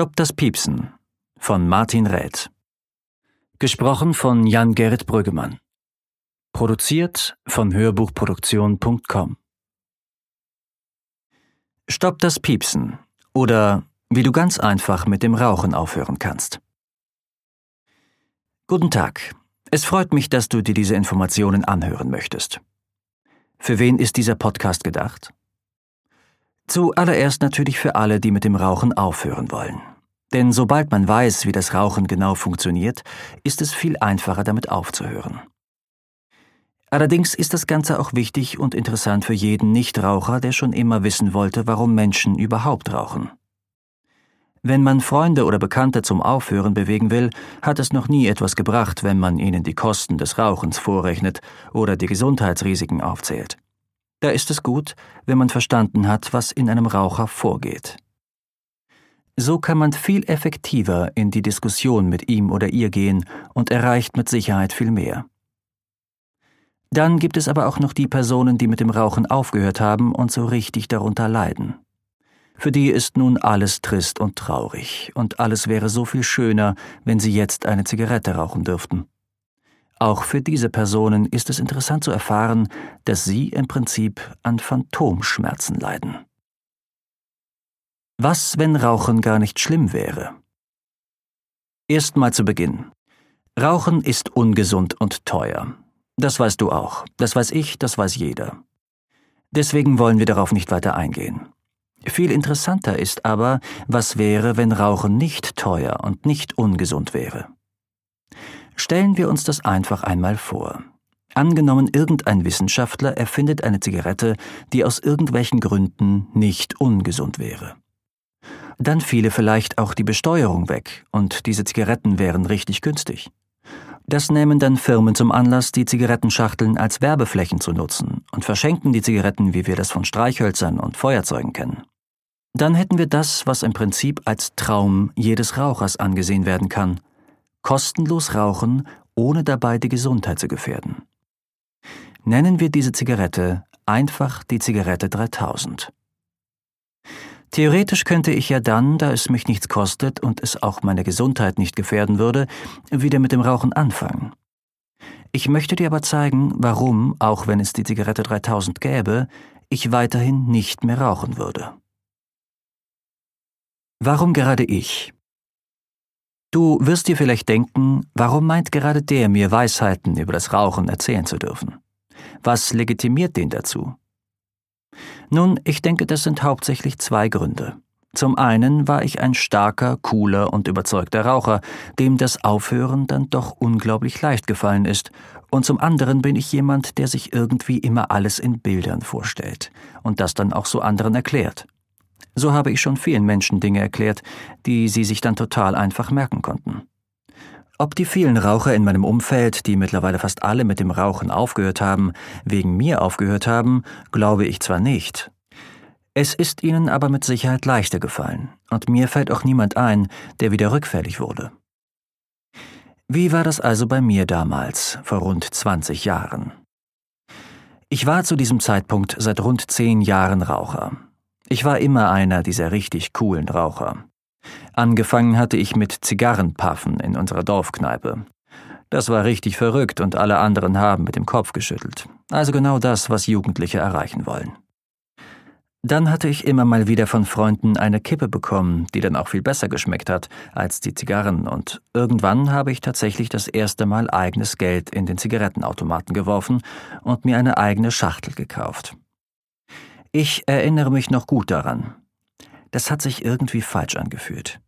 Stopp das Piepsen von Martin Räth. Gesprochen von Jan-Gerrit Brüggemann. Produziert von Hörbuchproduktion.com. Stopp das Piepsen oder wie du ganz einfach mit dem Rauchen aufhören kannst. Guten Tag. Es freut mich, dass du dir diese Informationen anhören möchtest. Für wen ist dieser Podcast gedacht? Zuallererst natürlich für alle, die mit dem Rauchen aufhören wollen. Denn sobald man weiß, wie das Rauchen genau funktioniert, ist es viel einfacher damit aufzuhören. Allerdings ist das Ganze auch wichtig und interessant für jeden Nichtraucher, der schon immer wissen wollte, warum Menschen überhaupt rauchen. Wenn man Freunde oder Bekannte zum Aufhören bewegen will, hat es noch nie etwas gebracht, wenn man ihnen die Kosten des Rauchens vorrechnet oder die Gesundheitsrisiken aufzählt. Da ist es gut, wenn man verstanden hat, was in einem Raucher vorgeht. So kann man viel effektiver in die Diskussion mit ihm oder ihr gehen und erreicht mit Sicherheit viel mehr. Dann gibt es aber auch noch die Personen, die mit dem Rauchen aufgehört haben und so richtig darunter leiden. Für die ist nun alles trist und traurig, und alles wäre so viel schöner, wenn sie jetzt eine Zigarette rauchen dürften. Auch für diese Personen ist es interessant zu erfahren, dass sie im Prinzip an Phantomschmerzen leiden. Was, wenn Rauchen gar nicht schlimm wäre? Erstmal zu Beginn. Rauchen ist ungesund und teuer. Das weißt du auch, das weiß ich, das weiß jeder. Deswegen wollen wir darauf nicht weiter eingehen. Viel interessanter ist aber, was wäre, wenn Rauchen nicht teuer und nicht ungesund wäre. Stellen wir uns das einfach einmal vor. Angenommen, irgendein Wissenschaftler erfindet eine Zigarette, die aus irgendwelchen Gründen nicht ungesund wäre dann fiele vielleicht auch die Besteuerung weg und diese Zigaretten wären richtig günstig. Das nehmen dann Firmen zum Anlass, die Zigarettenschachteln als Werbeflächen zu nutzen und verschenken die Zigaretten, wie wir das von Streichhölzern und Feuerzeugen kennen. Dann hätten wir das, was im Prinzip als Traum jedes Rauchers angesehen werden kann. Kostenlos rauchen, ohne dabei die Gesundheit zu gefährden. Nennen wir diese Zigarette einfach die Zigarette 3000. Theoretisch könnte ich ja dann, da es mich nichts kostet und es auch meine Gesundheit nicht gefährden würde, wieder mit dem Rauchen anfangen. Ich möchte dir aber zeigen, warum, auch wenn es die Zigarette 3000 gäbe, ich weiterhin nicht mehr rauchen würde. Warum gerade ich? Du wirst dir vielleicht denken, warum meint gerade der mir Weisheiten über das Rauchen erzählen zu dürfen? Was legitimiert den dazu? Nun, ich denke, das sind hauptsächlich zwei Gründe. Zum einen war ich ein starker, cooler und überzeugter Raucher, dem das Aufhören dann doch unglaublich leicht gefallen ist, und zum anderen bin ich jemand, der sich irgendwie immer alles in Bildern vorstellt und das dann auch so anderen erklärt. So habe ich schon vielen Menschen Dinge erklärt, die sie sich dann total einfach merken konnten. Ob die vielen Raucher in meinem Umfeld, die mittlerweile fast alle mit dem Rauchen aufgehört haben, wegen mir aufgehört haben, glaube ich zwar nicht. Es ist ihnen aber mit Sicherheit leichter gefallen, und mir fällt auch niemand ein, der wieder rückfällig wurde. Wie war das also bei mir damals, vor rund 20 Jahren? Ich war zu diesem Zeitpunkt seit rund zehn Jahren Raucher. Ich war immer einer dieser richtig coolen Raucher. Angefangen hatte ich mit Zigarrenpaffen in unserer Dorfkneipe. Das war richtig verrückt und alle anderen haben mit dem Kopf geschüttelt. Also genau das, was Jugendliche erreichen wollen. Dann hatte ich immer mal wieder von Freunden eine Kippe bekommen, die dann auch viel besser geschmeckt hat als die Zigarren, und irgendwann habe ich tatsächlich das erste Mal eigenes Geld in den Zigarettenautomaten geworfen und mir eine eigene Schachtel gekauft. Ich erinnere mich noch gut daran. Das hat sich irgendwie falsch angefühlt.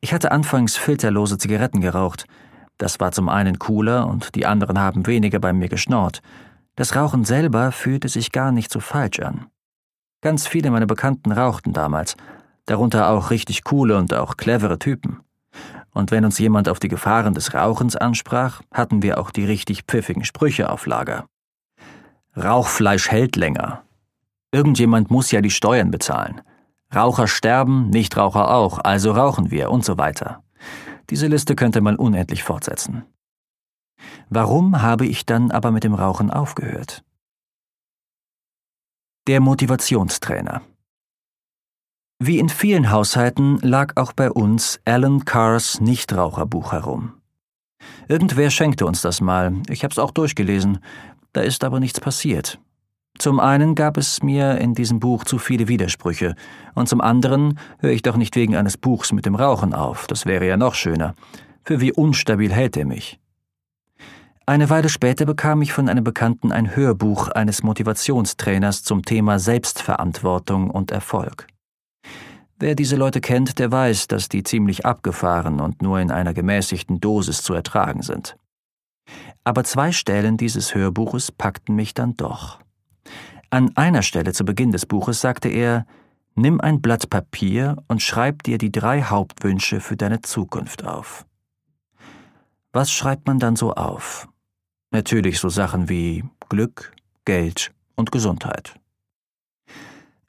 Ich hatte anfangs filterlose Zigaretten geraucht. Das war zum einen cooler und die anderen haben weniger bei mir geschnorrt. Das Rauchen selber fühlte sich gar nicht so falsch an. Ganz viele meiner Bekannten rauchten damals, darunter auch richtig coole und auch clevere Typen. Und wenn uns jemand auf die Gefahren des Rauchens ansprach, hatten wir auch die richtig pfiffigen Sprüche auf Lager. Rauchfleisch hält länger. Irgendjemand muss ja die Steuern bezahlen. Raucher sterben, Nichtraucher auch, also rauchen wir und so weiter. Diese Liste könnte man unendlich fortsetzen. Warum habe ich dann aber mit dem Rauchen aufgehört? Der Motivationstrainer. Wie in vielen Haushalten lag auch bei uns Alan Carrs Nichtraucherbuch herum. Irgendwer schenkte uns das mal, ich hab's auch durchgelesen, da ist aber nichts passiert. Zum einen gab es mir in diesem Buch zu viele Widersprüche, und zum anderen höre ich doch nicht wegen eines Buchs mit dem Rauchen auf, das wäre ja noch schöner. Für wie unstabil hält er mich. Eine Weile später bekam ich von einem Bekannten ein Hörbuch eines Motivationstrainers zum Thema Selbstverantwortung und Erfolg. Wer diese Leute kennt, der weiß, dass die ziemlich abgefahren und nur in einer gemäßigten Dosis zu ertragen sind. Aber zwei Stellen dieses Hörbuches packten mich dann doch. An einer Stelle zu Beginn des Buches sagte er, Nimm ein Blatt Papier und schreib dir die drei Hauptwünsche für deine Zukunft auf. Was schreibt man dann so auf? Natürlich so Sachen wie Glück, Geld und Gesundheit.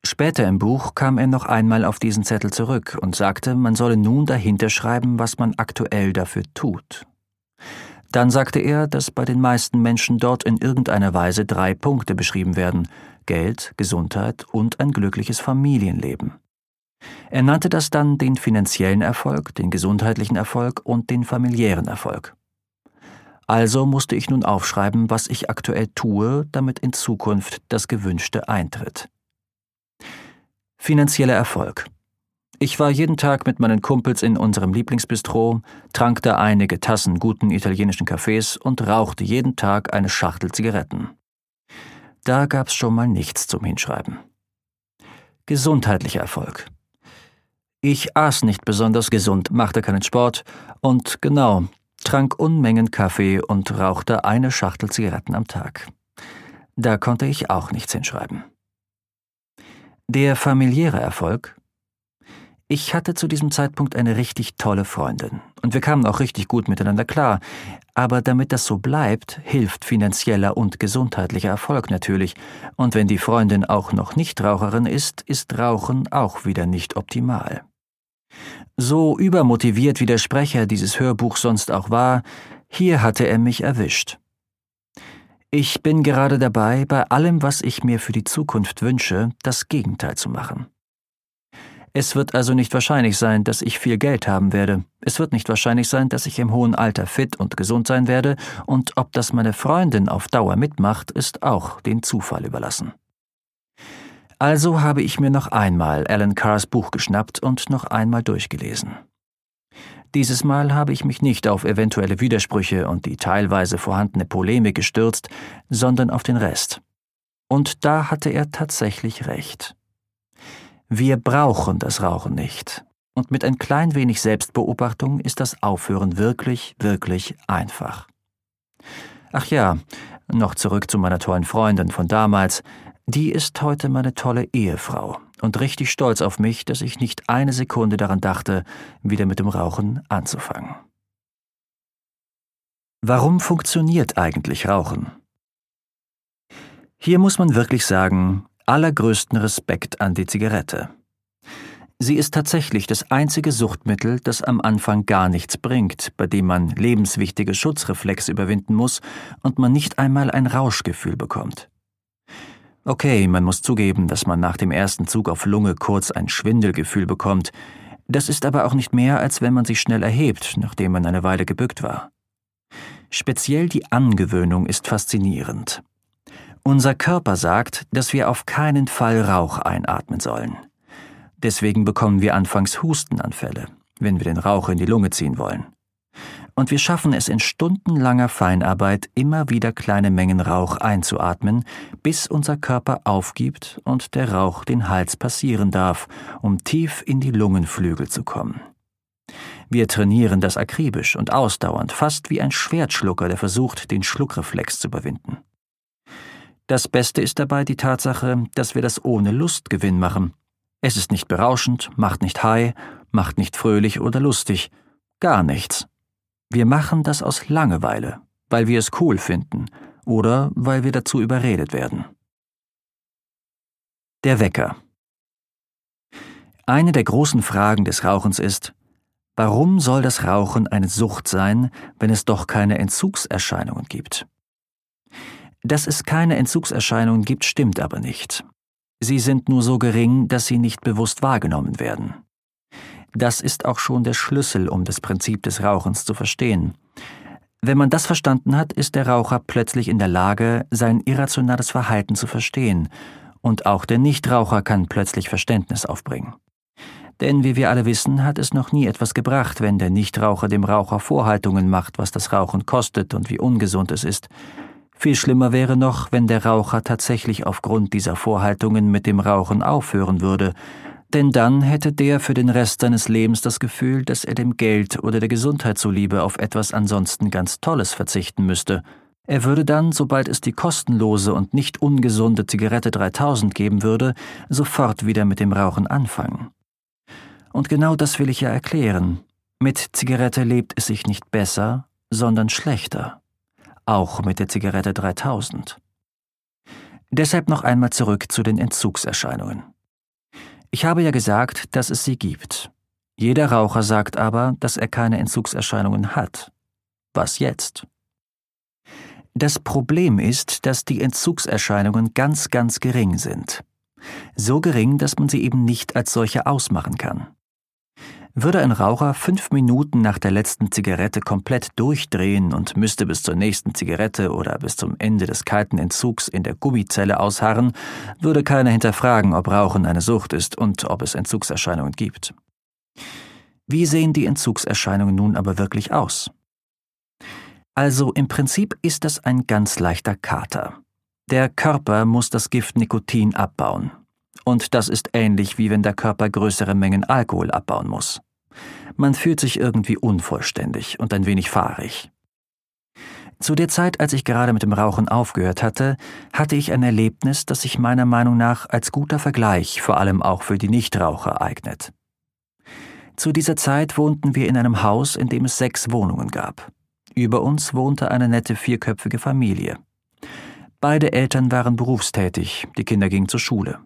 Später im Buch kam er noch einmal auf diesen Zettel zurück und sagte, man solle nun dahinter schreiben, was man aktuell dafür tut. Dann sagte er, dass bei den meisten Menschen dort in irgendeiner Weise drei Punkte beschrieben werden Geld, Gesundheit und ein glückliches Familienleben. Er nannte das dann den finanziellen Erfolg, den gesundheitlichen Erfolg und den familiären Erfolg. Also musste ich nun aufschreiben, was ich aktuell tue, damit in Zukunft das Gewünschte eintritt. Finanzieller Erfolg. Ich war jeden Tag mit meinen Kumpels in unserem Lieblingsbistro, trank da einige Tassen guten italienischen Kaffees und rauchte jeden Tag eine Schachtel Zigaretten. Da gab's schon mal nichts zum Hinschreiben. Gesundheitlicher Erfolg. Ich aß nicht besonders gesund, machte keinen Sport und genau, trank Unmengen Kaffee und rauchte eine Schachtel Zigaretten am Tag. Da konnte ich auch nichts hinschreiben. Der familiäre Erfolg ich hatte zu diesem Zeitpunkt eine richtig tolle Freundin und wir kamen auch richtig gut miteinander klar, aber damit das so bleibt, hilft finanzieller und gesundheitlicher Erfolg natürlich, und wenn die Freundin auch noch Nichtraucherin ist, ist Rauchen auch wieder nicht optimal. So übermotiviert wie der Sprecher dieses Hörbuchs sonst auch war, hier hatte er mich erwischt. Ich bin gerade dabei, bei allem, was ich mir für die Zukunft wünsche, das Gegenteil zu machen. Es wird also nicht wahrscheinlich sein, dass ich viel Geld haben werde. Es wird nicht wahrscheinlich sein, dass ich im hohen Alter fit und gesund sein werde, und ob das meine Freundin auf Dauer mitmacht, ist auch den Zufall überlassen. Also habe ich mir noch einmal Alan Carrs Buch geschnappt und noch einmal durchgelesen. Dieses Mal habe ich mich nicht auf eventuelle Widersprüche und die teilweise vorhandene Polemik gestürzt, sondern auf den Rest. Und da hatte er tatsächlich recht. Wir brauchen das Rauchen nicht. Und mit ein klein wenig Selbstbeobachtung ist das Aufhören wirklich, wirklich einfach. Ach ja, noch zurück zu meiner tollen Freundin von damals. Die ist heute meine tolle Ehefrau und richtig stolz auf mich, dass ich nicht eine Sekunde daran dachte, wieder mit dem Rauchen anzufangen. Warum funktioniert eigentlich Rauchen? Hier muss man wirklich sagen, allergrößten Respekt an die Zigarette. Sie ist tatsächlich das einzige Suchtmittel, das am Anfang gar nichts bringt, bei dem man lebenswichtige Schutzreflexe überwinden muss und man nicht einmal ein Rauschgefühl bekommt. Okay, man muss zugeben, dass man nach dem ersten Zug auf Lunge kurz ein Schwindelgefühl bekommt, das ist aber auch nicht mehr, als wenn man sich schnell erhebt, nachdem man eine Weile gebückt war. Speziell die Angewöhnung ist faszinierend. Unser Körper sagt, dass wir auf keinen Fall Rauch einatmen sollen. Deswegen bekommen wir anfangs Hustenanfälle, wenn wir den Rauch in die Lunge ziehen wollen. Und wir schaffen es in stundenlanger Feinarbeit immer wieder kleine Mengen Rauch einzuatmen, bis unser Körper aufgibt und der Rauch den Hals passieren darf, um tief in die Lungenflügel zu kommen. Wir trainieren das akribisch und ausdauernd, fast wie ein Schwertschlucker, der versucht, den Schluckreflex zu überwinden. Das Beste ist dabei die Tatsache, dass wir das ohne Lustgewinn machen. Es ist nicht berauschend, macht nicht high, macht nicht fröhlich oder lustig, gar nichts. Wir machen das aus Langeweile, weil wir es cool finden oder weil wir dazu überredet werden. Der Wecker. Eine der großen Fragen des Rauchens ist, warum soll das Rauchen eine Sucht sein, wenn es doch keine Entzugserscheinungen gibt? Dass es keine Entzugserscheinungen gibt, stimmt aber nicht. Sie sind nur so gering, dass sie nicht bewusst wahrgenommen werden. Das ist auch schon der Schlüssel, um das Prinzip des Rauchens zu verstehen. Wenn man das verstanden hat, ist der Raucher plötzlich in der Lage, sein irrationales Verhalten zu verstehen und auch der Nichtraucher kann plötzlich Verständnis aufbringen. Denn wie wir alle wissen, hat es noch nie etwas gebracht, wenn der Nichtraucher dem Raucher Vorhaltungen macht, was das Rauchen kostet und wie ungesund es ist. Viel schlimmer wäre noch, wenn der Raucher tatsächlich aufgrund dieser Vorhaltungen mit dem Rauchen aufhören würde, denn dann hätte der für den Rest seines Lebens das Gefühl, dass er dem Geld oder der Gesundheit zuliebe auf etwas ansonsten ganz Tolles verzichten müsste, er würde dann, sobald es die kostenlose und nicht ungesunde Zigarette 3000 geben würde, sofort wieder mit dem Rauchen anfangen. Und genau das will ich ja erklären. Mit Zigarette lebt es sich nicht besser, sondern schlechter. Auch mit der Zigarette 3000. Deshalb noch einmal zurück zu den Entzugserscheinungen. Ich habe ja gesagt, dass es sie gibt. Jeder Raucher sagt aber, dass er keine Entzugserscheinungen hat. Was jetzt? Das Problem ist, dass die Entzugserscheinungen ganz, ganz gering sind. So gering, dass man sie eben nicht als solche ausmachen kann. Würde ein Raucher fünf Minuten nach der letzten Zigarette komplett durchdrehen und müsste bis zur nächsten Zigarette oder bis zum Ende des kalten Entzugs in der Gummizelle ausharren, würde keiner hinterfragen, ob Rauchen eine Sucht ist und ob es Entzugserscheinungen gibt. Wie sehen die Entzugserscheinungen nun aber wirklich aus? Also im Prinzip ist das ein ganz leichter Kater. Der Körper muss das Gift Nikotin abbauen. Und das ist ähnlich wie wenn der Körper größere Mengen Alkohol abbauen muss. Man fühlt sich irgendwie unvollständig und ein wenig fahrig. Zu der Zeit, als ich gerade mit dem Rauchen aufgehört hatte, hatte ich ein Erlebnis, das sich meiner Meinung nach als guter Vergleich vor allem auch für die Nichtraucher eignet. Zu dieser Zeit wohnten wir in einem Haus, in dem es sechs Wohnungen gab. Über uns wohnte eine nette vierköpfige Familie. Beide Eltern waren berufstätig, die Kinder gingen zur Schule.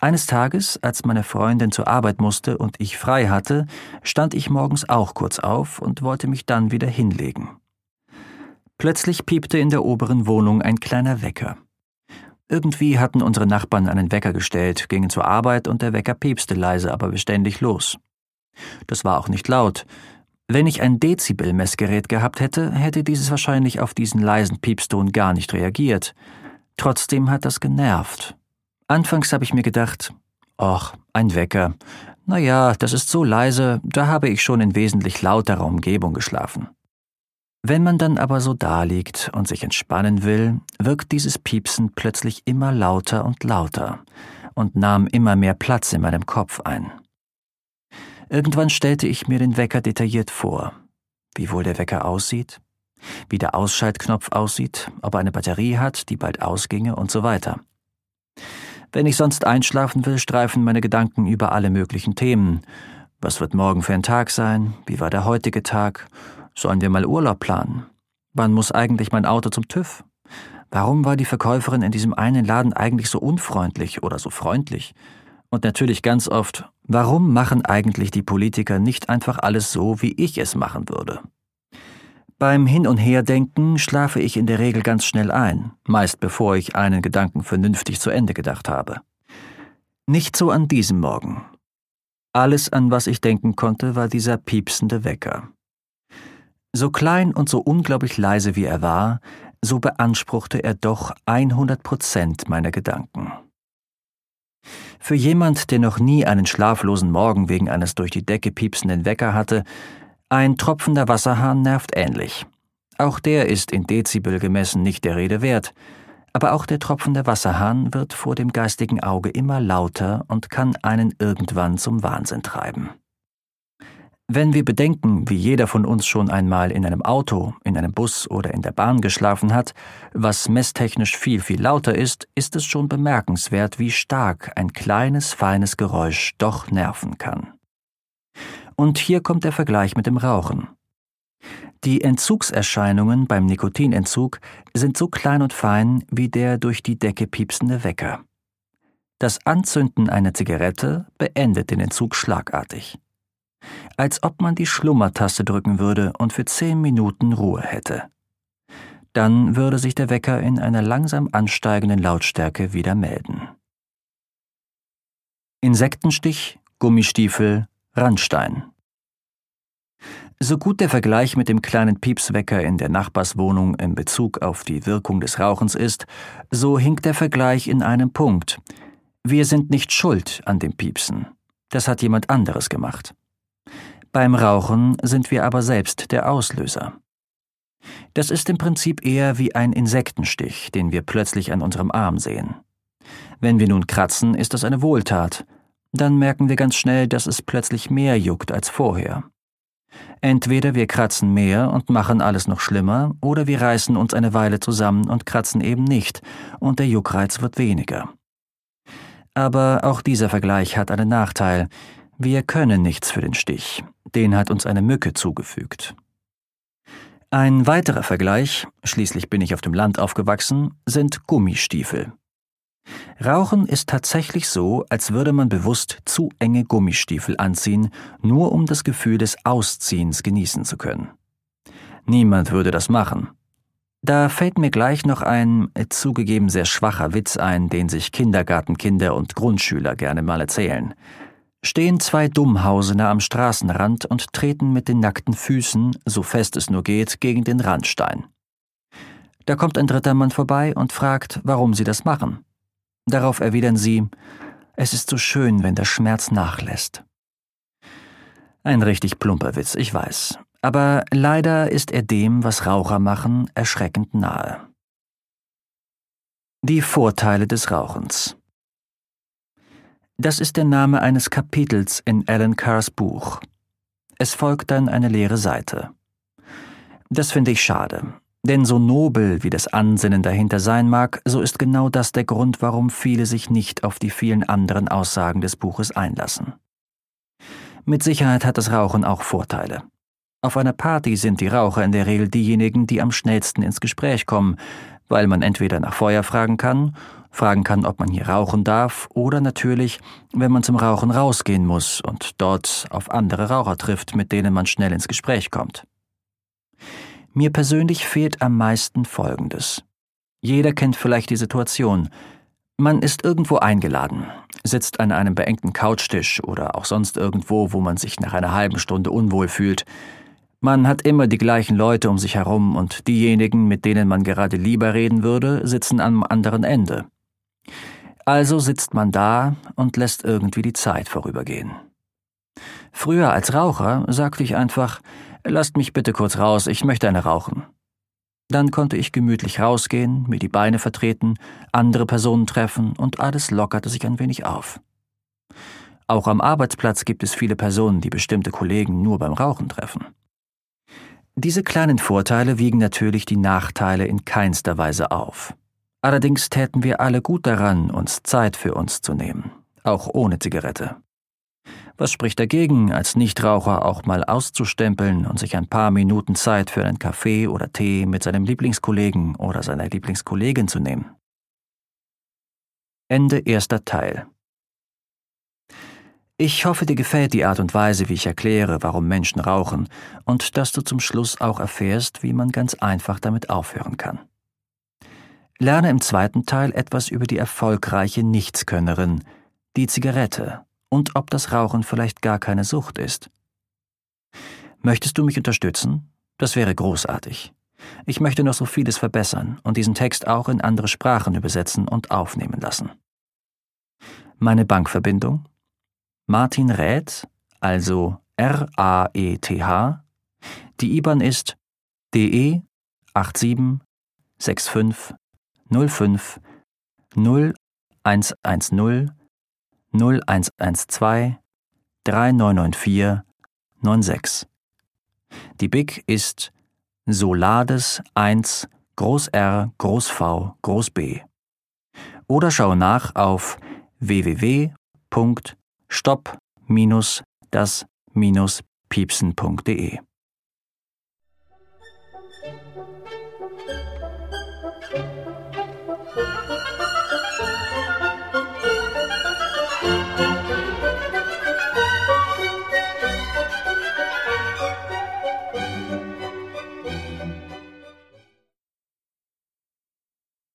Eines Tages, als meine Freundin zur Arbeit musste und ich frei hatte, stand ich morgens auch kurz auf und wollte mich dann wieder hinlegen. Plötzlich piepte in der oberen Wohnung ein kleiner Wecker. Irgendwie hatten unsere Nachbarn einen Wecker gestellt, gingen zur Arbeit und der Wecker piepste leise, aber beständig los. Das war auch nicht laut, wenn ich ein Dezibel-Messgerät gehabt hätte, hätte dieses wahrscheinlich auf diesen leisen Piepston gar nicht reagiert. Trotzdem hat das genervt. Anfangs habe ich mir gedacht, ach, ein Wecker. Na ja, das ist so leise, da habe ich schon in wesentlich lauterer Umgebung geschlafen. Wenn man dann aber so daliegt und sich entspannen will, wirkt dieses Piepsen plötzlich immer lauter und lauter und nahm immer mehr Platz in meinem Kopf ein. Irgendwann stellte ich mir den Wecker detailliert vor. Wie wohl der Wecker aussieht, wie der Ausschaltknopf aussieht, ob er eine Batterie hat, die bald ausginge und so weiter. Wenn ich sonst einschlafen will, streifen meine Gedanken über alle möglichen Themen. Was wird morgen für ein Tag sein? Wie war der heutige Tag? Sollen wir mal Urlaub planen? Wann muss eigentlich mein Auto zum TÜV? Warum war die Verkäuferin in diesem einen Laden eigentlich so unfreundlich oder so freundlich? Und natürlich ganz oft, warum machen eigentlich die Politiker nicht einfach alles so, wie ich es machen würde? Beim Hin- und Herdenken schlafe ich in der Regel ganz schnell ein, meist bevor ich einen Gedanken vernünftig zu Ende gedacht habe. Nicht so an diesem Morgen. Alles, an was ich denken konnte, war dieser piepsende Wecker. So klein und so unglaublich leise wie er war, so beanspruchte er doch 100 Prozent meiner Gedanken. Für jemand, der noch nie einen schlaflosen Morgen wegen eines durch die Decke piepsenden Wecker hatte, ein tropfender Wasserhahn nervt ähnlich. Auch der ist in Dezibel gemessen nicht der Rede wert, aber auch der tropfende Wasserhahn wird vor dem geistigen Auge immer lauter und kann einen irgendwann zum Wahnsinn treiben. Wenn wir bedenken, wie jeder von uns schon einmal in einem Auto, in einem Bus oder in der Bahn geschlafen hat, was messtechnisch viel, viel lauter ist, ist es schon bemerkenswert, wie stark ein kleines, feines Geräusch doch nerven kann. Und hier kommt der Vergleich mit dem Rauchen. Die Entzugserscheinungen beim Nikotinentzug sind so klein und fein wie der durch die Decke piepsende Wecker. Das Anzünden einer Zigarette beendet den Entzug schlagartig. Als ob man die Schlummertaste drücken würde und für zehn Minuten Ruhe hätte. Dann würde sich der Wecker in einer langsam ansteigenden Lautstärke wieder melden. Insektenstich, Gummistiefel, Randstein. So gut der Vergleich mit dem kleinen Piepswecker in der Nachbarswohnung in Bezug auf die Wirkung des Rauchens ist, so hinkt der Vergleich in einem Punkt. Wir sind nicht schuld an dem Piepsen. Das hat jemand anderes gemacht. Beim Rauchen sind wir aber selbst der Auslöser. Das ist im Prinzip eher wie ein Insektenstich, den wir plötzlich an unserem Arm sehen. Wenn wir nun kratzen, ist das eine Wohltat. Dann merken wir ganz schnell, dass es plötzlich mehr juckt als vorher. Entweder wir kratzen mehr und machen alles noch schlimmer, oder wir reißen uns eine Weile zusammen und kratzen eben nicht, und der Juckreiz wird weniger. Aber auch dieser Vergleich hat einen Nachteil. Wir können nichts für den Stich. Den hat uns eine Mücke zugefügt. Ein weiterer Vergleich, schließlich bin ich auf dem Land aufgewachsen, sind Gummistiefel. Rauchen ist tatsächlich so, als würde man bewusst zu enge Gummistiefel anziehen, nur um das Gefühl des Ausziehens genießen zu können. Niemand würde das machen. Da fällt mir gleich noch ein zugegeben sehr schwacher Witz ein, den sich Kindergartenkinder und Grundschüler gerne mal erzählen stehen zwei Dummhausener am Straßenrand und treten mit den nackten Füßen, so fest es nur geht, gegen den Randstein. Da kommt ein dritter Mann vorbei und fragt, warum sie das machen. Darauf erwidern sie, es ist so schön, wenn der Schmerz nachlässt. Ein richtig plumper Witz, ich weiß, aber leider ist er dem, was Raucher machen, erschreckend nahe. Die Vorteile des Rauchens. Das ist der Name eines Kapitels in Alan Carrs Buch. Es folgt dann eine leere Seite. Das finde ich schade, denn so nobel wie das Ansinnen dahinter sein mag, so ist genau das der Grund, warum viele sich nicht auf die vielen anderen Aussagen des Buches einlassen. Mit Sicherheit hat das Rauchen auch Vorteile. Auf einer Party sind die Raucher in der Regel diejenigen, die am schnellsten ins Gespräch kommen, weil man entweder nach Feuer fragen kann fragen kann, ob man hier rauchen darf, oder natürlich, wenn man zum Rauchen rausgehen muss und dort auf andere Raucher trifft, mit denen man schnell ins Gespräch kommt. Mir persönlich fehlt am meisten Folgendes. Jeder kennt vielleicht die Situation. Man ist irgendwo eingeladen, sitzt an einem beengten Couchtisch oder auch sonst irgendwo, wo man sich nach einer halben Stunde unwohl fühlt, man hat immer die gleichen Leute um sich herum und diejenigen, mit denen man gerade lieber reden würde, sitzen am anderen Ende. Also sitzt man da und lässt irgendwie die Zeit vorübergehen. Früher als Raucher sagte ich einfach, lasst mich bitte kurz raus, ich möchte eine rauchen. Dann konnte ich gemütlich rausgehen, mir die Beine vertreten, andere Personen treffen und alles lockerte sich ein wenig auf. Auch am Arbeitsplatz gibt es viele Personen, die bestimmte Kollegen nur beim Rauchen treffen. Diese kleinen Vorteile wiegen natürlich die Nachteile in keinster Weise auf. Allerdings täten wir alle gut daran, uns Zeit für uns zu nehmen, auch ohne Zigarette. Was spricht dagegen, als Nichtraucher auch mal auszustempeln und sich ein paar Minuten Zeit für einen Kaffee oder Tee mit seinem Lieblingskollegen oder seiner Lieblingskollegin zu nehmen? Ende erster Teil. Ich hoffe, dir gefällt die Art und Weise, wie ich erkläre, warum Menschen rauchen, und dass du zum Schluss auch erfährst, wie man ganz einfach damit aufhören kann. Lerne im zweiten Teil etwas über die erfolgreiche Nichtskönnerin, die Zigarette und ob das Rauchen vielleicht gar keine Sucht ist. Möchtest du mich unterstützen? Das wäre großartig. Ich möchte noch so vieles verbessern und diesen Text auch in andere Sprachen übersetzen und aufnehmen lassen. Meine Bankverbindung? Martin Räth, also R-A-E-T-H. Die IBAN ist DE 87 65 05 0110 0112 3994 96. Die BIC ist Solades 1 Groß R Groß V Groß B. Oder schau nach auf www.stopp-das-piepsen.de.